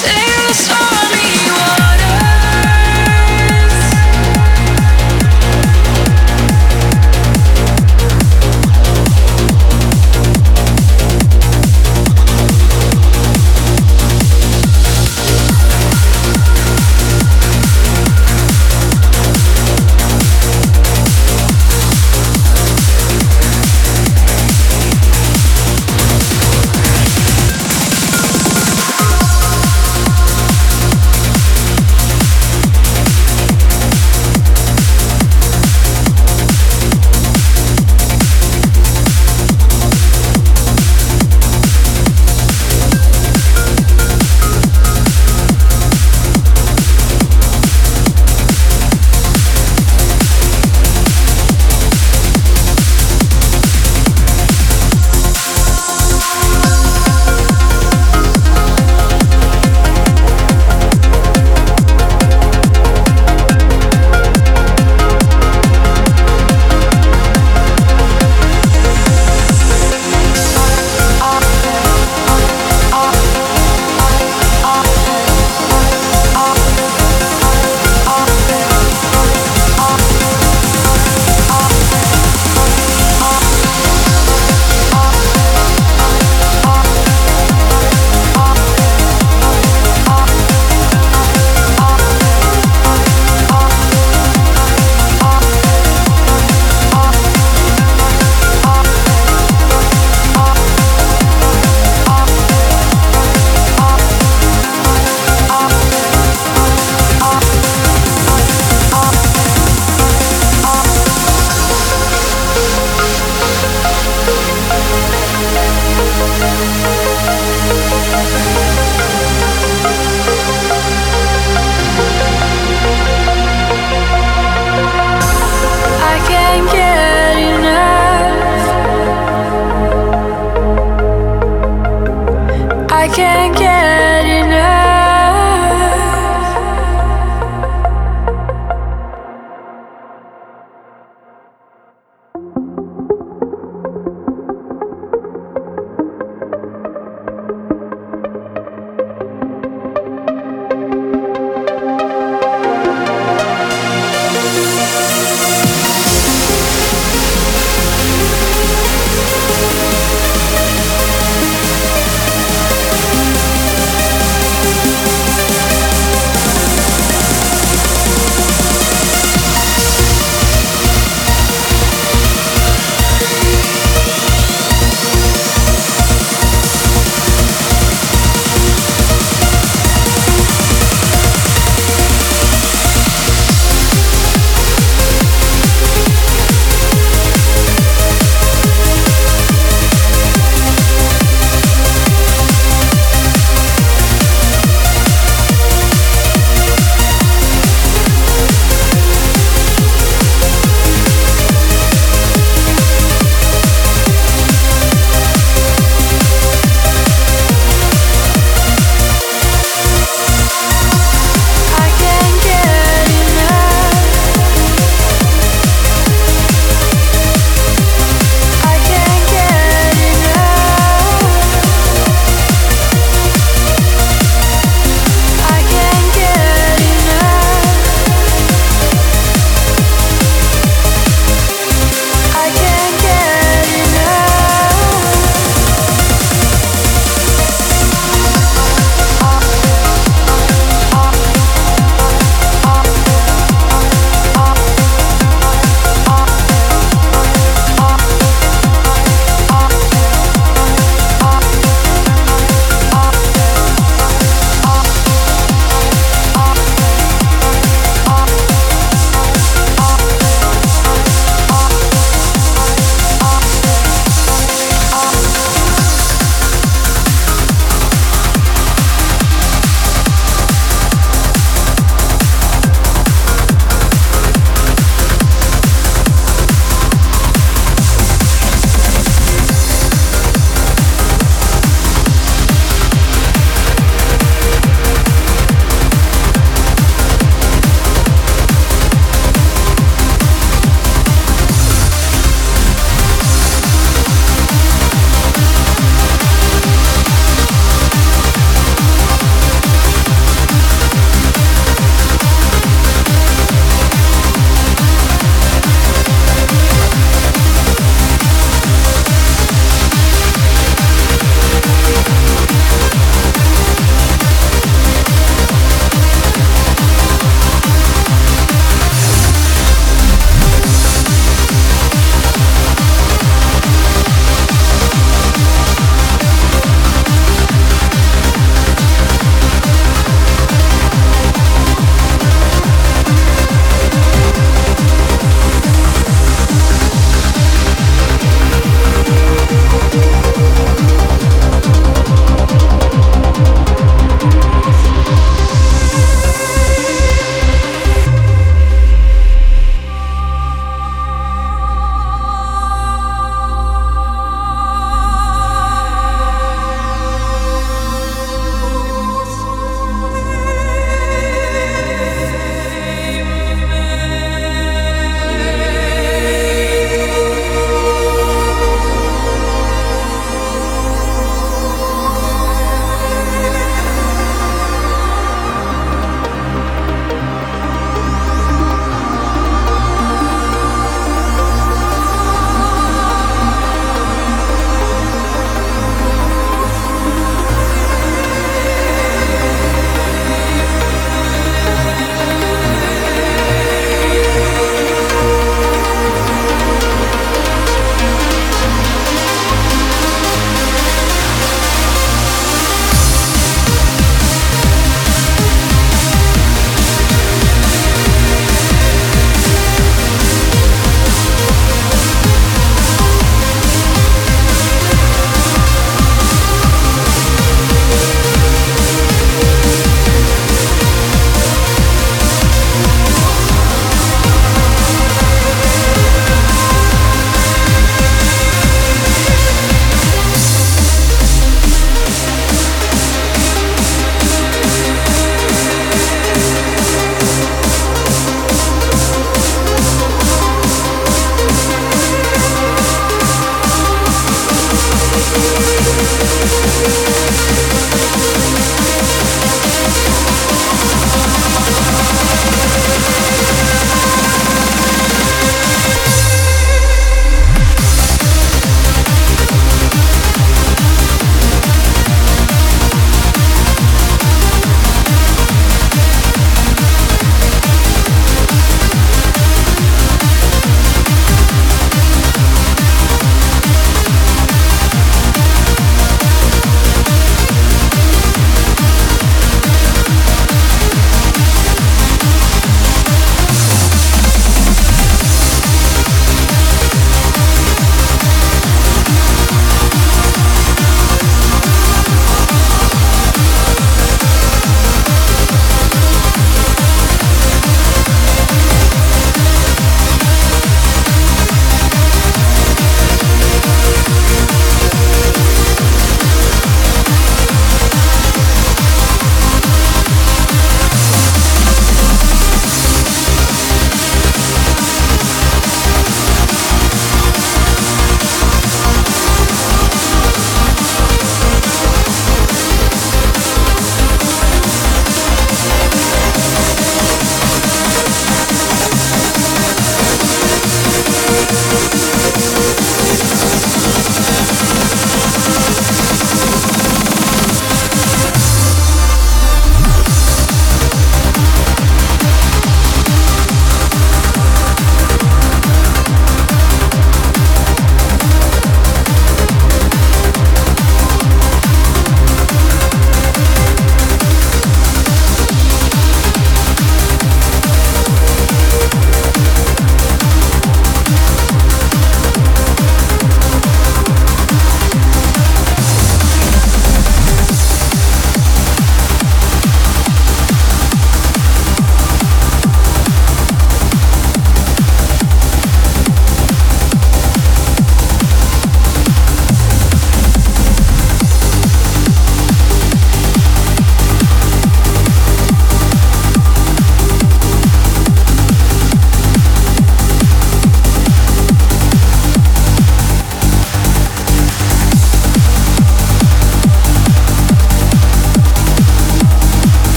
Sing the song.